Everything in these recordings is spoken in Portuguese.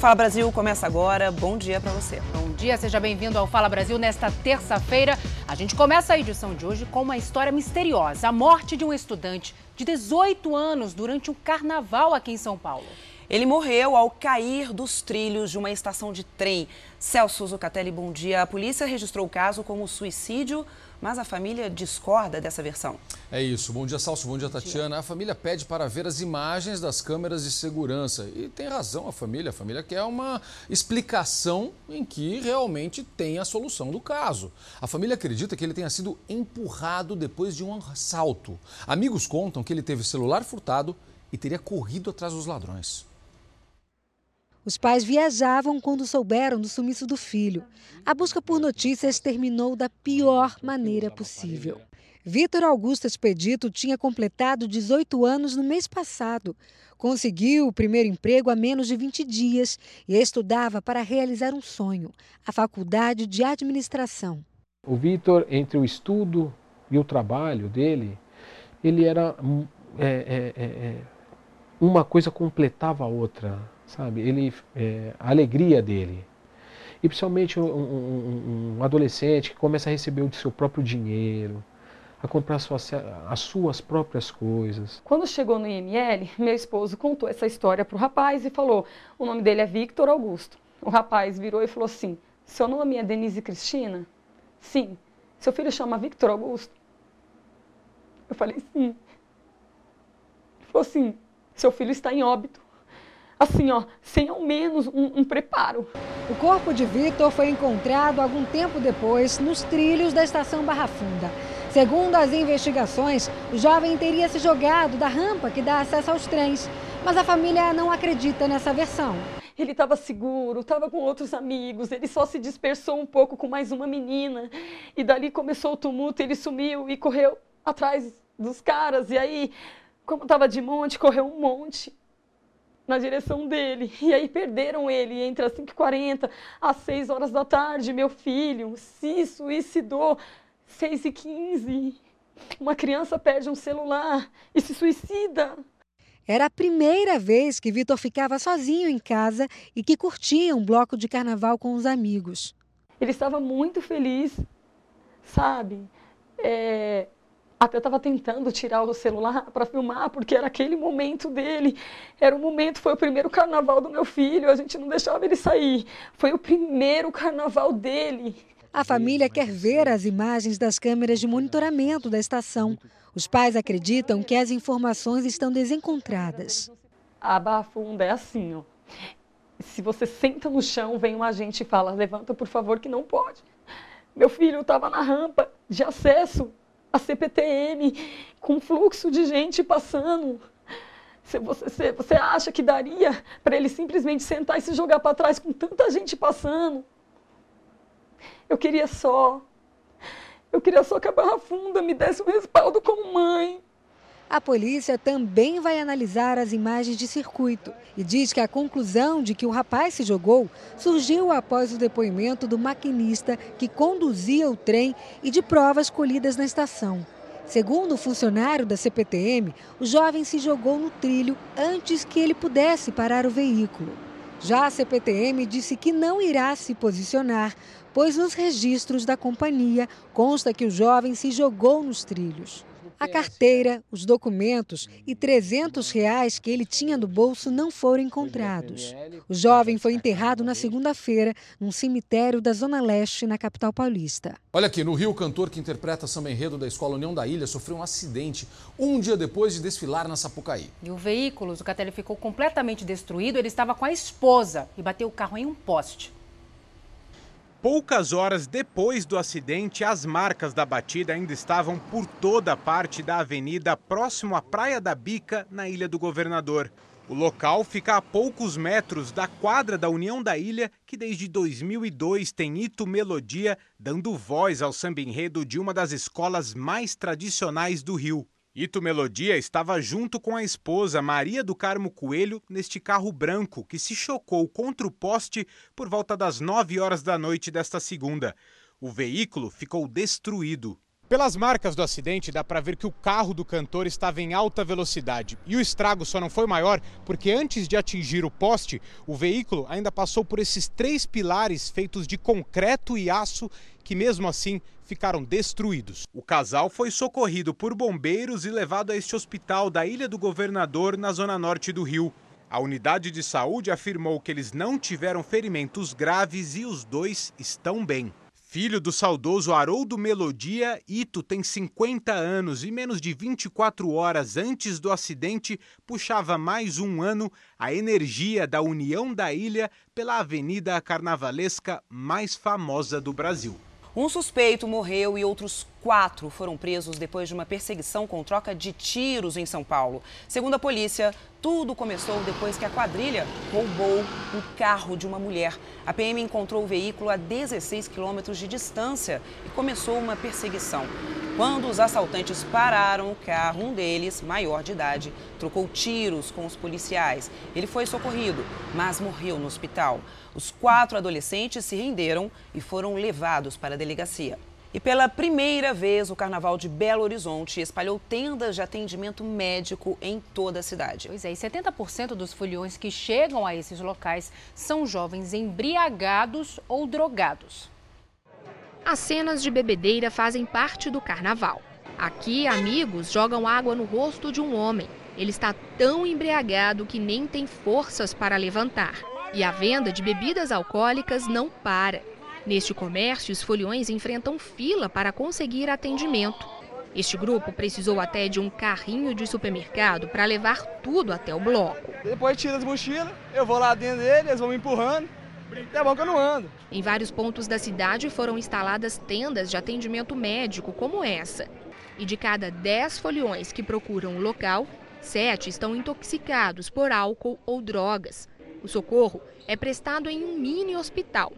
Fala Brasil começa agora. Bom dia para você. Bom dia, seja bem-vindo ao Fala Brasil nesta terça-feira. A gente começa a edição de hoje com uma história misteriosa: a morte de um estudante de 18 anos durante um carnaval aqui em São Paulo. Ele morreu ao cair dos trilhos de uma estação de trem. Celso Zucatelli, bom dia. A polícia registrou o caso como suicídio, mas a família discorda dessa versão. É isso. Bom dia, Celso. Bom dia, Tatiana. A família pede para ver as imagens das câmeras de segurança. E tem razão a família. A família quer uma explicação em que realmente tem a solução do caso. A família acredita que ele tenha sido empurrado depois de um assalto. Amigos contam que ele teve celular furtado e teria corrido atrás dos ladrões. Os pais viajavam quando souberam do sumiço do filho. A busca por notícias terminou da pior maneira possível. Vitor Augusto Expedito tinha completado 18 anos no mês passado. Conseguiu o primeiro emprego há menos de 20 dias e estudava para realizar um sonho, a faculdade de administração. O Vitor, entre o estudo e o trabalho dele, ele era é, é, é, uma coisa completava a outra sabe? Ele, é, a alegria dele. E principalmente um, um, um, adolescente que começa a receber o seu próprio dinheiro, a comprar suas, as suas próprias coisas. Quando chegou no IML, meu esposo contou essa história para o rapaz e falou: o nome dele é Victor Augusto. O rapaz virou e falou assim: seu nome é Denise Cristina? Sim. Seu filho chama Victor Augusto? Eu falei: sim. Ele falou assim: seu filho está em óbito assim, ó, sem ao menos um, um preparo. O corpo de Vitor foi encontrado algum tempo depois nos trilhos da estação Barra Funda. Segundo as investigações, o jovem teria se jogado da rampa que dá acesso aos trens, mas a família não acredita nessa versão. Ele estava seguro, estava com outros amigos, ele só se dispersou um pouco com mais uma menina. E dali começou o tumulto, ele sumiu e correu atrás dos caras. E aí, como estava de monte, correu um monte na direção dele. E aí perderam ele entre as 5h40 às 6 horas da tarde. Meu filho se suicidou 6 e 15 Uma criança perde um celular e se suicida. Era a primeira vez que Vitor ficava sozinho em casa e que curtia um bloco de carnaval com os amigos. Ele estava muito feliz, sabe? É, até estava tentando tirar o celular para filmar, porque era aquele momento dele. Era o momento, foi o primeiro carnaval do meu filho, a gente não deixava ele sair. Foi o primeiro carnaval dele. A família quer ver as imagens das câmeras de monitoramento da estação. Os pais acreditam que as informações estão desencontradas. A barra funda é assim, ó. Se você senta no chão, vem um agente e fala: levanta, por favor, que não pode. Meu filho estava na rampa de acesso a CPTM, com fluxo de gente passando. Você, você acha que daria para ele simplesmente sentar e se jogar para trás com tanta gente passando? Eu queria só. Eu queria só que a Barra Funda me desse um respaldo como mãe. A polícia também vai analisar as imagens de circuito e diz que a conclusão de que o rapaz se jogou surgiu após o depoimento do maquinista que conduzia o trem e de provas colhidas na estação. Segundo o funcionário da CPTM, o jovem se jogou no trilho antes que ele pudesse parar o veículo. Já a CPTM disse que não irá se posicionar, pois nos registros da companhia consta que o jovem se jogou nos trilhos. A carteira, os documentos e 300 reais que ele tinha no bolso não foram encontrados. O jovem foi enterrado na segunda-feira num cemitério da Zona Leste, na capital paulista. Olha aqui, no Rio, o cantor que interpreta samba enredo da Escola União da Ilha sofreu um acidente um dia depois de desfilar na Sapucaí. E o veículo, o Catelli ficou completamente destruído. Ele estava com a esposa e bateu o carro em um poste. Poucas horas depois do acidente, as marcas da batida ainda estavam por toda a parte da avenida próximo à Praia da Bica, na Ilha do Governador. O local fica a poucos metros da quadra da União da Ilha, que desde 2002 tem Ito Melodia, dando voz ao samba enredo de uma das escolas mais tradicionais do Rio. Ito Melodia estava junto com a esposa Maria do Carmo Coelho neste carro branco que se chocou contra o poste por volta das 9 horas da noite desta segunda. O veículo ficou destruído. Pelas marcas do acidente, dá para ver que o carro do cantor estava em alta velocidade. E o estrago só não foi maior porque antes de atingir o poste, o veículo ainda passou por esses três pilares feitos de concreto e aço que, mesmo assim, ficaram destruídos. O casal foi socorrido por bombeiros e levado a este hospital da Ilha do Governador, na zona norte do Rio. A unidade de saúde afirmou que eles não tiveram ferimentos graves e os dois estão bem. Filho do saudoso Haroldo Melodia, Ito tem 50 anos e menos de 24 horas antes do acidente puxava mais um ano a energia da União da Ilha pela avenida carnavalesca mais famosa do Brasil. Um suspeito morreu e outros quatro foram presos depois de uma perseguição com troca de tiros em São Paulo. Segundo a polícia, tudo começou depois que a quadrilha roubou um carro de uma mulher. A PM encontrou o veículo a 16 quilômetros de distância e começou uma perseguição. Quando os assaltantes pararam o carro, um deles, maior de idade, trocou tiros com os policiais. Ele foi socorrido, mas morreu no hospital. Os quatro adolescentes se renderam e foram levados para a delegacia. E pela primeira vez, o Carnaval de Belo Horizonte espalhou tendas de atendimento médico em toda a cidade. Pois é, e 70% dos foliões que chegam a esses locais são jovens embriagados ou drogados. As cenas de bebedeira fazem parte do carnaval. Aqui, amigos jogam água no rosto de um homem. Ele está tão embriagado que nem tem forças para levantar. E a venda de bebidas alcoólicas não para. Neste comércio, os foliões enfrentam fila para conseguir atendimento. Este grupo precisou até de um carrinho de supermercado para levar tudo até o bloco. Depois tira as mochilas, eu vou lá dentro dele, eles vão me empurrando. É bom que eu não ando. Em vários pontos da cidade foram instaladas tendas de atendimento médico como essa. E de cada 10 foliões que procuram o local, sete estão intoxicados por álcool ou drogas. O socorro é prestado em um mini hospital.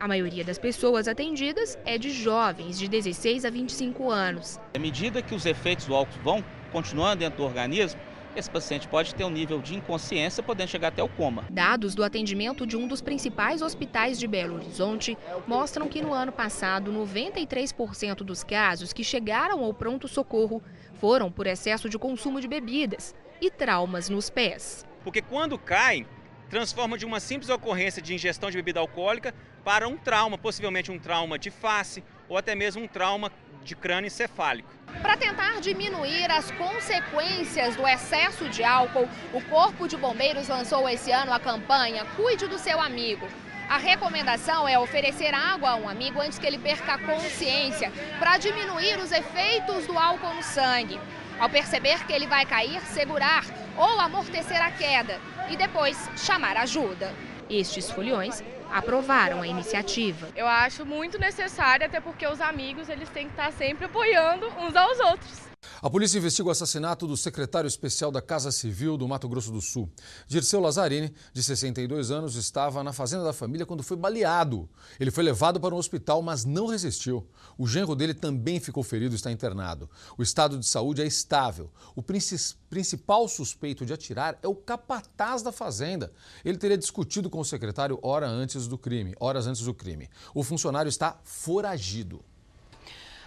A maioria das pessoas atendidas é de jovens de 16 a 25 anos. À medida que os efeitos do álcool vão continuando dentro do organismo, esse paciente pode ter um nível de inconsciência, podendo chegar até o coma. Dados do atendimento de um dos principais hospitais de Belo Horizonte mostram que no ano passado, 93% dos casos que chegaram ao pronto-socorro foram por excesso de consumo de bebidas e traumas nos pés. Porque quando caem, transforma de uma simples ocorrência de ingestão de bebida alcoólica para um trauma, possivelmente um trauma de face ou até mesmo um trauma de crânio encefálico. Para tentar diminuir as consequências do excesso de álcool, o Corpo de Bombeiros lançou esse ano a campanha Cuide do seu amigo. A recomendação é oferecer água a um amigo antes que ele perca a consciência, para diminuir os efeitos do álcool no sangue. Ao perceber que ele vai cair, segurar ou amortecer a queda e depois chamar ajuda. Estes foliões aprovaram a iniciativa. Eu acho muito necessário, até porque os amigos eles têm que estar sempre apoiando uns aos outros. A polícia investiga o assassinato do secretário especial da Casa Civil do Mato Grosso do Sul. Dirceu Lazzarini, de 62 anos, estava na fazenda da família quando foi baleado. Ele foi levado para um hospital, mas não resistiu. O genro dele também ficou ferido e está internado. O estado de saúde é estável. O principal suspeito de atirar é o capataz da fazenda. Ele teria discutido com o secretário hora antes do crime, horas antes do crime. O funcionário está foragido.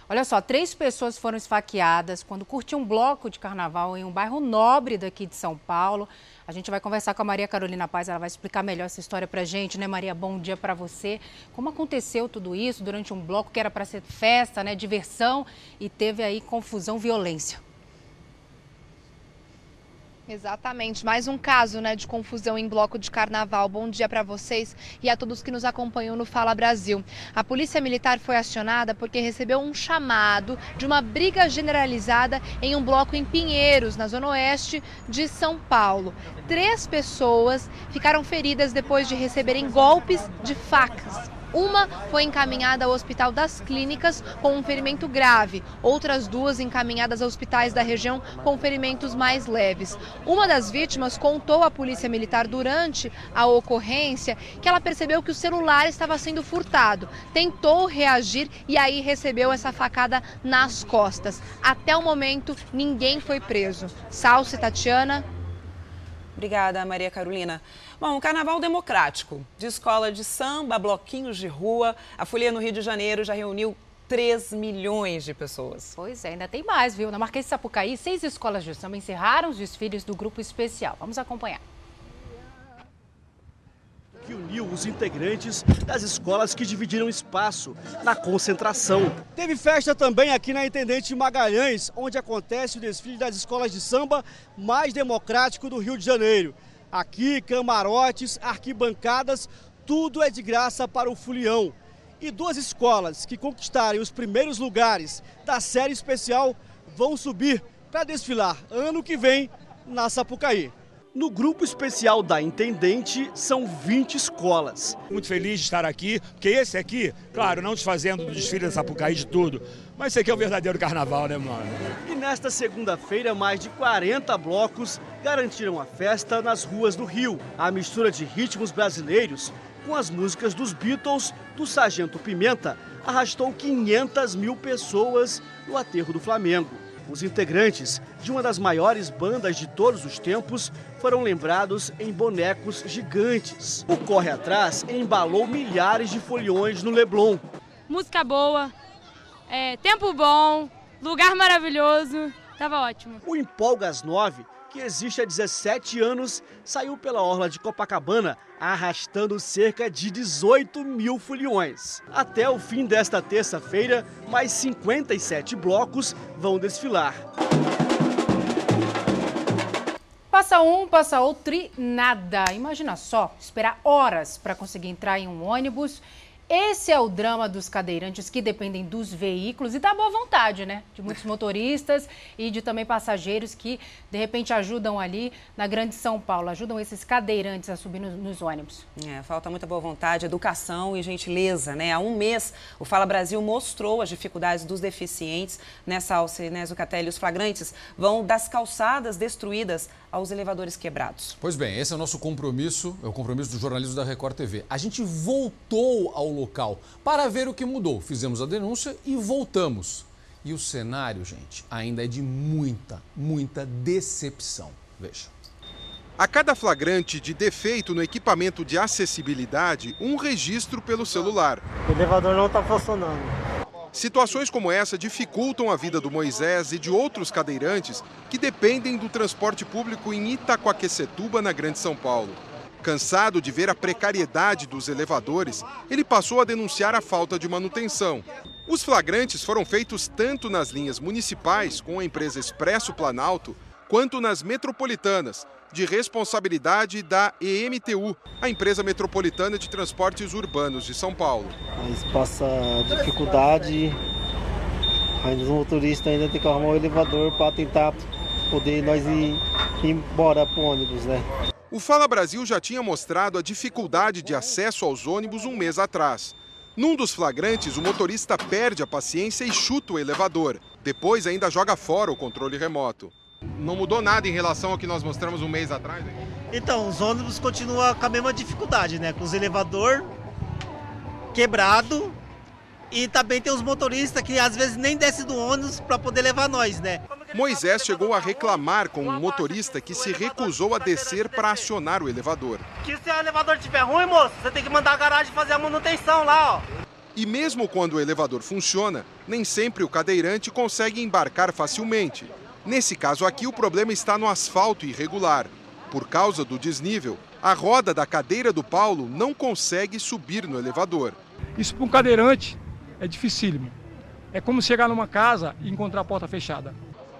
Olha só, três pessoas foram esfaqueadas quando curtiam um bloco de carnaval em um bairro nobre daqui de São Paulo. A gente vai conversar com a Maria Carolina Paz, ela vai explicar melhor essa história pra gente, né, Maria? Bom dia para você. Como aconteceu tudo isso durante um bloco que era para ser festa, né, diversão e teve aí confusão, violência? Exatamente, mais um caso né, de confusão em bloco de carnaval. Bom dia para vocês e a todos que nos acompanham no Fala Brasil. A Polícia Militar foi acionada porque recebeu um chamado de uma briga generalizada em um bloco em Pinheiros, na zona oeste de São Paulo. Três pessoas ficaram feridas depois de receberem golpes de facas. Uma foi encaminhada ao Hospital das Clínicas com um ferimento grave, outras duas encaminhadas a hospitais da região com ferimentos mais leves. Uma das vítimas contou à Polícia Militar durante a ocorrência que ela percebeu que o celular estava sendo furtado. Tentou reagir e aí recebeu essa facada nas costas. Até o momento, ninguém foi preso. Salce Tatiana. Obrigada, Maria Carolina. Bom, um carnaval democrático, de escola de samba, bloquinhos de rua. A Folia no Rio de Janeiro já reuniu 3 milhões de pessoas. Pois é, ainda tem mais, viu? Na Marquês de Sapucaí, seis escolas de samba encerraram os desfiles do grupo especial. Vamos acompanhar que uniu os integrantes das escolas que dividiram espaço na concentração. Teve festa também aqui na Intendente Magalhães, onde acontece o desfile das escolas de samba mais democrático do Rio de Janeiro. Aqui, camarotes, arquibancadas, tudo é de graça para o Fulião. E duas escolas que conquistarem os primeiros lugares da série especial vão subir para desfilar ano que vem na Sapucaí. No grupo especial da Intendente, são 20 escolas. Muito feliz de estar aqui, porque esse aqui, claro, não desfazendo do desfile da Sapucaí de tudo, mas esse aqui é o verdadeiro carnaval, né, mano? E nesta segunda-feira, mais de 40 blocos garantiram a festa nas ruas do Rio. A mistura de ritmos brasileiros com as músicas dos Beatles, do Sargento Pimenta, arrastou 500 mil pessoas no aterro do Flamengo. Os integrantes de uma das maiores bandas de todos os tempos foram lembrados em bonecos gigantes. O Corre Atrás embalou milhares de foliões no Leblon. Música boa, é, tempo bom, lugar maravilhoso, tava ótimo. O Empolgas 9 que existe há 17 anos, saiu pela orla de Copacabana arrastando cerca de 18 mil foliões. Até o fim desta terça-feira, mais 57 blocos vão desfilar. Passa um, passa outro e nada. Imagina só, esperar horas para conseguir entrar em um ônibus esse é o drama dos cadeirantes que dependem dos veículos e da boa vontade, né? De muitos motoristas e de também passageiros que, de repente, ajudam ali na Grande São Paulo, ajudam esses cadeirantes a subir nos, nos ônibus. É, falta muita boa vontade, educação e gentileza, né? Há um mês, o Fala Brasil mostrou as dificuldades dos deficientes nessa alça, né, Zucatelli? Os flagrantes vão das calçadas destruídas aos elevadores quebrados. Pois bem, esse é o nosso compromisso, é o compromisso do jornalismo da Record TV. A gente voltou ao local para ver o que mudou. Fizemos a denúncia e voltamos. E o cenário, gente, ainda é de muita, muita decepção. Veja. A cada flagrante de defeito no equipamento de acessibilidade, um registro pelo celular. O elevador não está funcionando. Situações como essa dificultam a vida do Moisés e de outros cadeirantes que dependem do transporte público em Itacoaquecetuba, na Grande São Paulo. Cansado de ver a precariedade dos elevadores, ele passou a denunciar a falta de manutenção. Os flagrantes foram feitos tanto nas linhas municipais, com a empresa Expresso Planalto, quanto nas metropolitanas, de responsabilidade da EMTU, a empresa metropolitana de transportes urbanos de São Paulo. Mas passa dificuldade, ainda os motoristas ainda tem que arrumar o elevador para tentar poder nós ir, ir embora para o ônibus, né? O Fala Brasil já tinha mostrado a dificuldade de acesso aos ônibus um mês atrás. Num dos flagrantes, o motorista perde a paciência e chuta o elevador. Depois ainda joga fora o controle remoto. Não mudou nada em relação ao que nós mostramos um mês atrás? Hein? Então, os ônibus continuam com a mesma dificuldade, né? Com os elevador quebrado e também tem os motoristas que às vezes nem descem do ônibus para poder levar nós, né? Moisés chegou a reclamar com um motorista que se recusou a descer para acionar o elevador. Que se o elevador estiver ruim, moço, você tem que mandar a garagem fazer a manutenção lá, ó. E mesmo quando o elevador funciona, nem sempre o cadeirante consegue embarcar facilmente. Nesse caso aqui, o problema está no asfalto irregular. Por causa do desnível, a roda da cadeira do Paulo não consegue subir no elevador. Isso para um cadeirante é dificílimo. É como chegar numa casa e encontrar a porta fechada.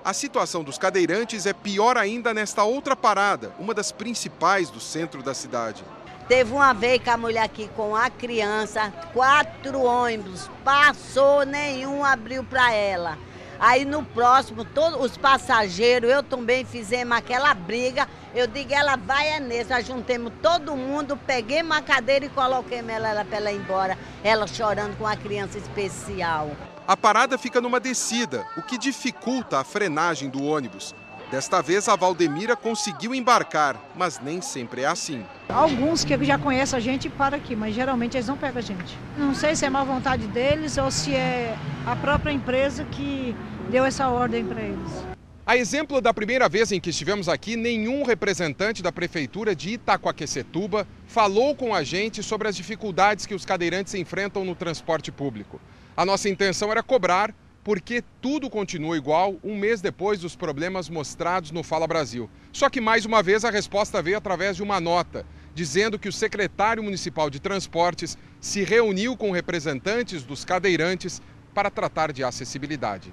A situação dos cadeirantes é pior ainda nesta outra parada, uma das principais do centro da cidade. Teve uma vez que a mulher aqui com a criança, quatro ônibus, passou, nenhum abriu para ela. Aí no próximo, todos os passageiros, eu também fizemos aquela briga. Eu digo, ela vai é nesse. Nós juntemos todo mundo, peguei uma cadeira e coloquei ela para ela ir embora. Ela chorando com a criança especial. A parada fica numa descida, o que dificulta a frenagem do ônibus. Desta vez, a Valdemira conseguiu embarcar, mas nem sempre é assim. Alguns que já conhecem a gente param aqui, mas geralmente eles não pegam a gente. Não sei se é má vontade deles ou se é a própria empresa que deu essa ordem para eles. A exemplo da primeira vez em que estivemos aqui, nenhum representante da prefeitura de Itacoaquecetuba falou com a gente sobre as dificuldades que os cadeirantes enfrentam no transporte público. A nossa intenção era cobrar, porque tudo continua igual um mês depois dos problemas mostrados no Fala Brasil. Só que mais uma vez a resposta veio através de uma nota, dizendo que o secretário municipal de transportes se reuniu com representantes dos cadeirantes para tratar de acessibilidade.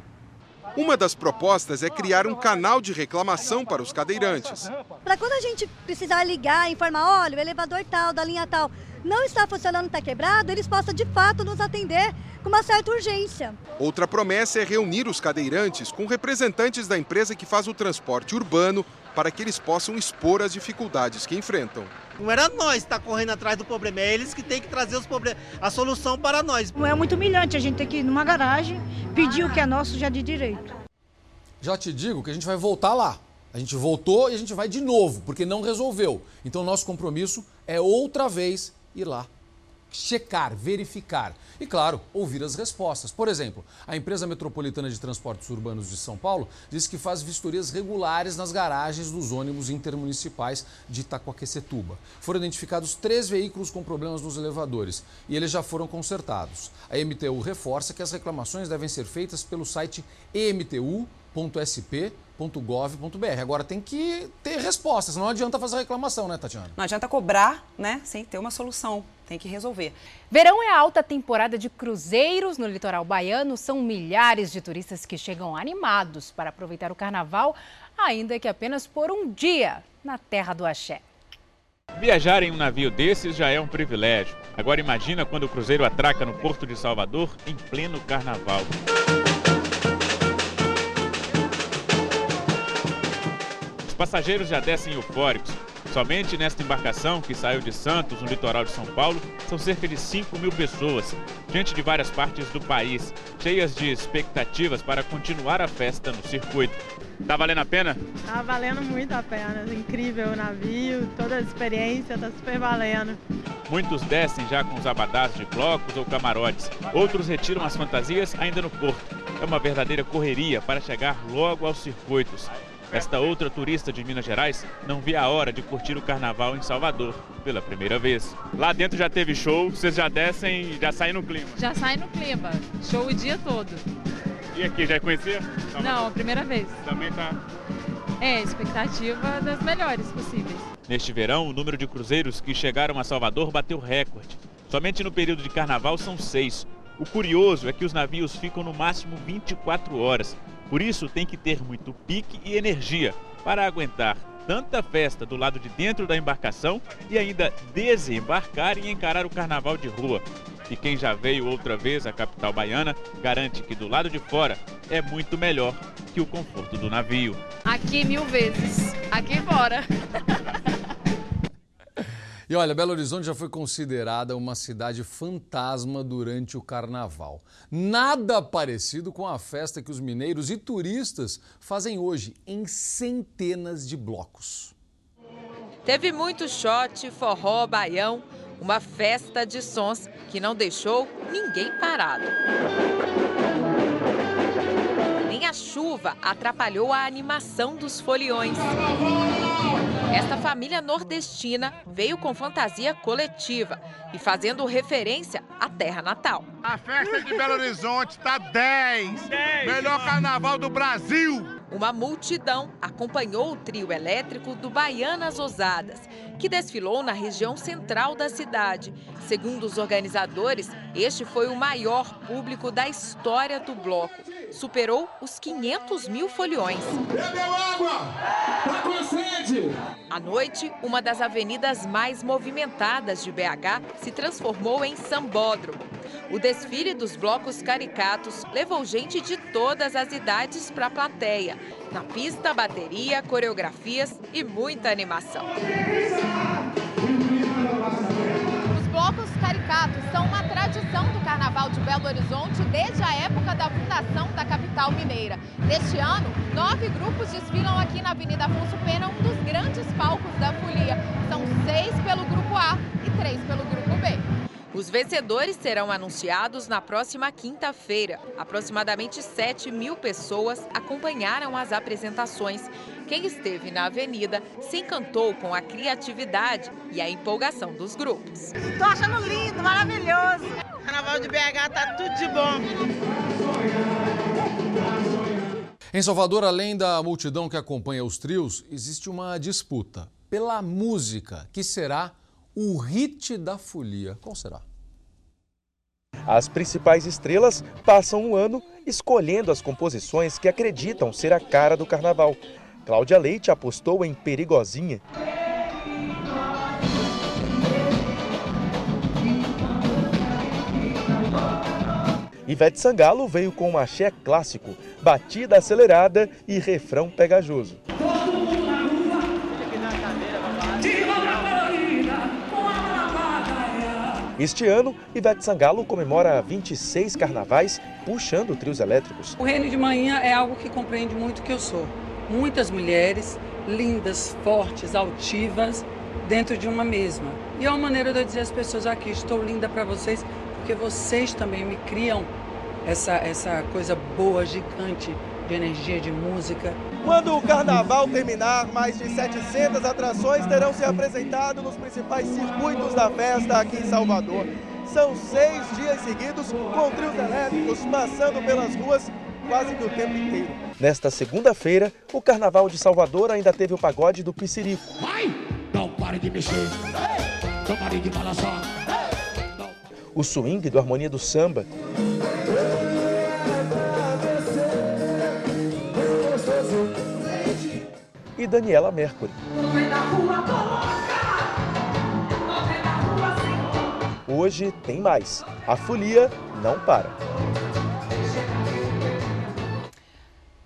Uma das propostas é criar um canal de reclamação para os cadeirantes. Para quando a gente precisar ligar, informar, olha, o elevador tal, da linha tal, não está funcionando, está quebrado, eles possam de fato nos atender com uma certa urgência. Outra promessa é reunir os cadeirantes com representantes da empresa que faz o transporte urbano para que eles possam expor as dificuldades que enfrentam. Não era nós estar tá correndo atrás do problema, é eles que têm que trazer os problemas, a solução para nós. Não é muito humilhante a gente ter que ir numa garagem pedir o que é nosso já de direito. Já te digo que a gente vai voltar lá. A gente voltou e a gente vai de novo, porque não resolveu. Então, nosso compromisso é outra vez ir lá checar, verificar e, claro, ouvir as respostas. Por exemplo, a empresa metropolitana de transportes urbanos de São Paulo diz que faz vistorias regulares nas garagens dos ônibus intermunicipais de Itacoaquecetuba. Foram identificados três veículos com problemas nos elevadores e eles já foram consertados. A MTU reforça que as reclamações devem ser feitas pelo site emtu.sp .gov.br. Agora tem que ter respostas, não adianta fazer reclamação, né, Tatiana? Não adianta cobrar, né, sem ter uma solução. Tem que resolver. Verão é a alta temporada de cruzeiros no litoral baiano. São milhares de turistas que chegam animados para aproveitar o carnaval, ainda que apenas por um dia na terra do axé. Viajar em um navio desses já é um privilégio. Agora imagina quando o cruzeiro atraca no Porto de Salvador em pleno carnaval. Passageiros já descem eufóricos. Somente nesta embarcação, que saiu de Santos, no litoral de São Paulo, são cerca de 5 mil pessoas, gente de várias partes do país, cheias de expectativas para continuar a festa no circuito. Tá valendo a pena? Tá valendo muito a pena. Incrível o navio, toda a experiência, tá super valendo. Muitos descem já com os abadás de blocos ou camarotes. Outros retiram as fantasias ainda no porto. É uma verdadeira correria para chegar logo aos circuitos. Esta outra turista de Minas Gerais não via a hora de curtir o carnaval em Salvador pela primeira vez. Lá dentro já teve show, vocês já descem, já saem no clima? Já saem no clima, show o dia todo. E aqui, já conhecia? Salvador? Não, a primeira vez. Também tá? É, expectativa das melhores possíveis. Neste verão, o número de cruzeiros que chegaram a Salvador bateu recorde. Somente no período de carnaval são seis. O curioso é que os navios ficam no máximo 24 horas por isso, tem que ter muito pique e energia para aguentar tanta festa do lado de dentro da embarcação e ainda desembarcar e encarar o carnaval de rua. E quem já veio outra vez à capital baiana garante que do lado de fora é muito melhor que o conforto do navio. Aqui mil vezes, aqui fora. E olha, Belo Horizonte já foi considerada uma cidade fantasma durante o carnaval. Nada parecido com a festa que os mineiros e turistas fazem hoje em centenas de blocos. Teve muito shot, forró, baião, uma festa de sons que não deixou ninguém parado. Nem a chuva atrapalhou a animação dos foliões. Esta família nordestina veio com fantasia coletiva e fazendo referência à terra natal. A festa de Belo Horizonte está 10. 10. Melhor carnaval do Brasil. Uma multidão acompanhou o trio elétrico do Baianas Ousadas, que desfilou na região central da cidade. Segundo os organizadores, este foi o maior público da história do bloco. Superou os 500 mil foliões. Bebeu água! Tá com sede! À noite, uma das avenidas mais movimentadas de BH se transformou em sambódromo. O desfile dos blocos caricatos levou gente de todas as idades para a plateia. Na pista, bateria, coreografias e muita animação. Os blocos caricatos são tradição do Carnaval de Belo Horizonte desde a época da fundação da capital mineira. Neste ano, nove grupos desfilam aqui na Avenida Afonso Pena, um dos grandes palcos da folia. São seis pelo grupo A e três pelo grupo B. Os vencedores serão anunciados na próxima quinta-feira. Aproximadamente 7 mil pessoas acompanharam as apresentações. Quem esteve na avenida se encantou com a criatividade e a empolgação dos grupos. Estou achando lindo, maravilhoso. Carnaval de BH tá tudo de bom. Em Salvador, além da multidão que acompanha os trios, existe uma disputa pela música, que será o hit da folia. Qual será? As principais estrelas passam um ano escolhendo as composições que acreditam ser a cara do carnaval. Cláudia Leite apostou em Perigosinha. Ivete Sangalo veio com um axé clássico, batida acelerada e refrão pegajoso. Este ano, Ivete Sangalo comemora 26 carnavais puxando trios elétricos. O Reino de Manhã é algo que compreende muito o que eu sou. Muitas mulheres, lindas, fortes, altivas, dentro de uma mesma. E é uma maneira de eu dizer às pessoas aqui, estou linda para vocês, porque vocês também me criam essa, essa coisa boa, gigante de energia, de música. Quando o carnaval terminar, mais de 700 atrações terão se apresentado nos principais circuitos da festa aqui em Salvador. São seis dias seguidos com trios elétricos passando pelas ruas quase que o tempo inteiro. Nesta segunda-feira, o Carnaval de Salvador ainda teve o pagode do Piscirico. Vai! Não pare de mexer! Não pare de balançar! O swing do Harmonia do Samba. Daniela Mercury. Hoje tem mais. A folia não para.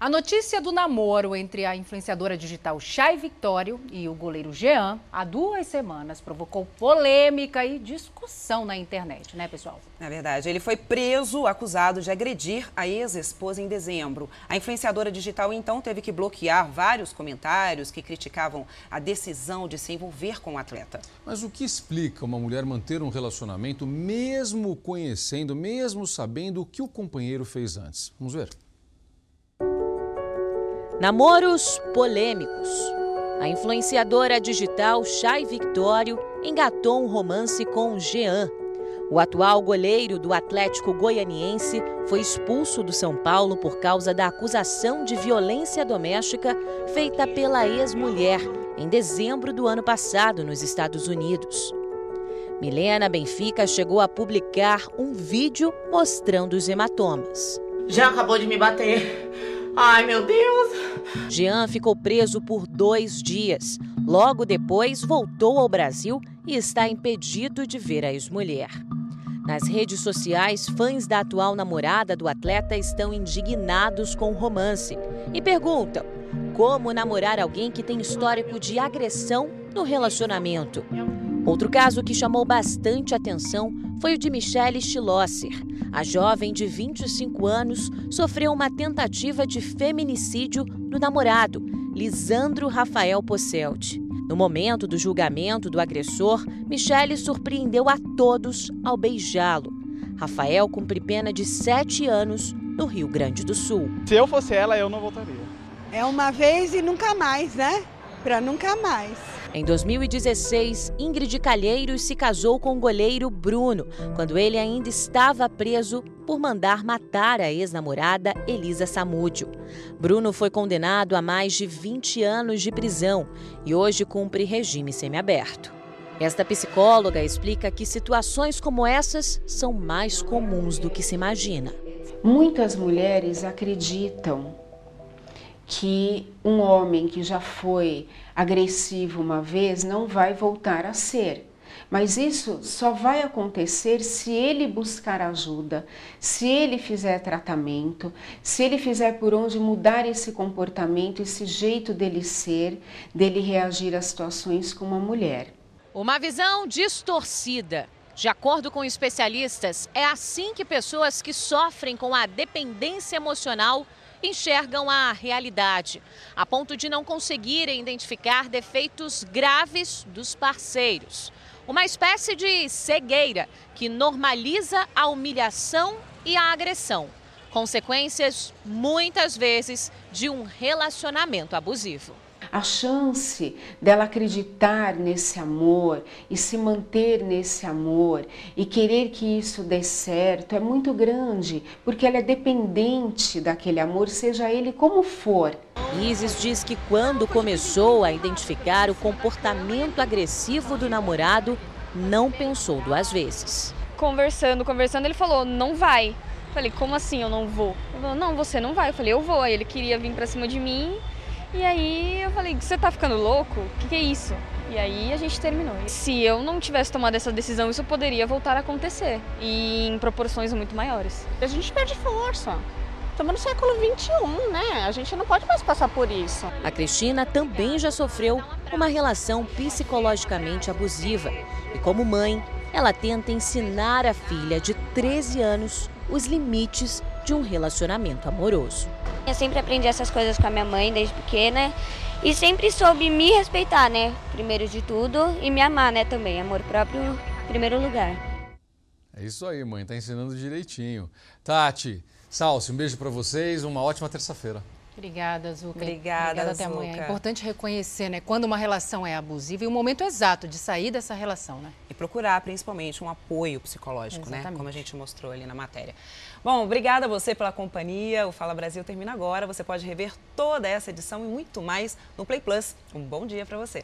A notícia do namoro entre a influenciadora digital Chay Victório e o goleiro Jean, há duas semanas, provocou polêmica e discussão na internet, né, pessoal? Na verdade, ele foi preso, acusado de agredir a ex-esposa em dezembro. A influenciadora digital, então, teve que bloquear vários comentários que criticavam a decisão de se envolver com o atleta. Mas o que explica uma mulher manter um relacionamento mesmo conhecendo, mesmo sabendo o que o companheiro fez antes? Vamos ver. Namoros polêmicos. A influenciadora digital Chay Victório engatou um romance com Jean. O atual goleiro do Atlético Goianiense foi expulso do São Paulo por causa da acusação de violência doméstica feita pela ex-mulher em dezembro do ano passado nos Estados Unidos. Milena Benfica chegou a publicar um vídeo mostrando os hematomas. Já acabou de me bater. Ai, meu Deus! Jean ficou preso por dois dias. Logo depois, voltou ao Brasil e está impedido de ver a ex-mulher. Nas redes sociais, fãs da atual namorada do atleta estão indignados com o romance e perguntam como namorar alguém que tem histórico de agressão no relacionamento. Outro caso que chamou bastante atenção foi o de Michelle Schlosser. A jovem de 25 anos sofreu uma tentativa de feminicídio do namorado, Lisandro Rafael Posselt. No momento do julgamento do agressor, Michelle surpreendeu a todos ao beijá-lo. Rafael cumpre pena de sete anos no Rio Grande do Sul. Se eu fosse ela, eu não voltaria. É uma vez e nunca mais, né? Para nunca mais. Em 2016, Ingrid Calheiros se casou com o goleiro Bruno, quando ele ainda estava preso por mandar matar a ex-namorada Elisa Samúdio. Bruno foi condenado a mais de 20 anos de prisão e hoje cumpre regime semiaberto. Esta psicóloga explica que situações como essas são mais comuns do que se imagina. Muitas mulheres acreditam que um homem que já foi agressivo uma vez não vai voltar a ser. Mas isso só vai acontecer se ele buscar ajuda, se ele fizer tratamento, se ele fizer por onde mudar esse comportamento, esse jeito dele ser, dele reagir a situações com uma mulher. Uma visão distorcida. De acordo com especialistas, é assim que pessoas que sofrem com a dependência emocional enxergam a realidade, a ponto de não conseguirem identificar defeitos graves dos parceiros. Uma espécie de cegueira que normaliza a humilhação e a agressão, consequências muitas vezes de um relacionamento abusivo. A chance dela acreditar nesse amor e se manter nesse amor e querer que isso dê certo é muito grande, porque ela é dependente daquele amor, seja ele como for. Isis diz que quando começou a identificar o comportamento agressivo do namorado, não pensou duas vezes. Conversando, conversando, ele falou: não vai. Falei, como assim eu não vou? Ele falou, não, você não vai. Eu falei, eu vou. Aí ele queria vir pra cima de mim. E aí eu falei, você tá ficando louco? O que, que é isso? E aí a gente terminou. Se eu não tivesse tomado essa decisão, isso poderia voltar a acontecer. E em proporções muito maiores. A gente perde força. Estamos no século XXI, né? A gente não pode mais passar por isso. A Cristina também já sofreu uma relação psicologicamente abusiva. E como mãe, ela tenta ensinar a filha de 13 anos os limites de um relacionamento amoroso. Eu sempre aprendi essas coisas com a minha mãe desde pequena e sempre soube me respeitar, né? Primeiro de tudo e me amar, né, também. Amor próprio em primeiro lugar. É isso aí, mãe, tá ensinando direitinho. Tati, Salsi, um beijo para vocês, uma ótima terça-feira. Obrigada, Zuca. Obrigada, Obrigada até Zuca. amanhã. É importante reconhecer, né, quando uma relação é abusiva e o momento exato de sair dessa relação, né? E procurar, principalmente, um apoio psicológico, né? Exatamente. Como a gente mostrou ali na matéria. Bom, obrigada a você pela companhia. O Fala Brasil termina agora. Você pode rever toda essa edição e muito mais no Play Plus. Um bom dia para você.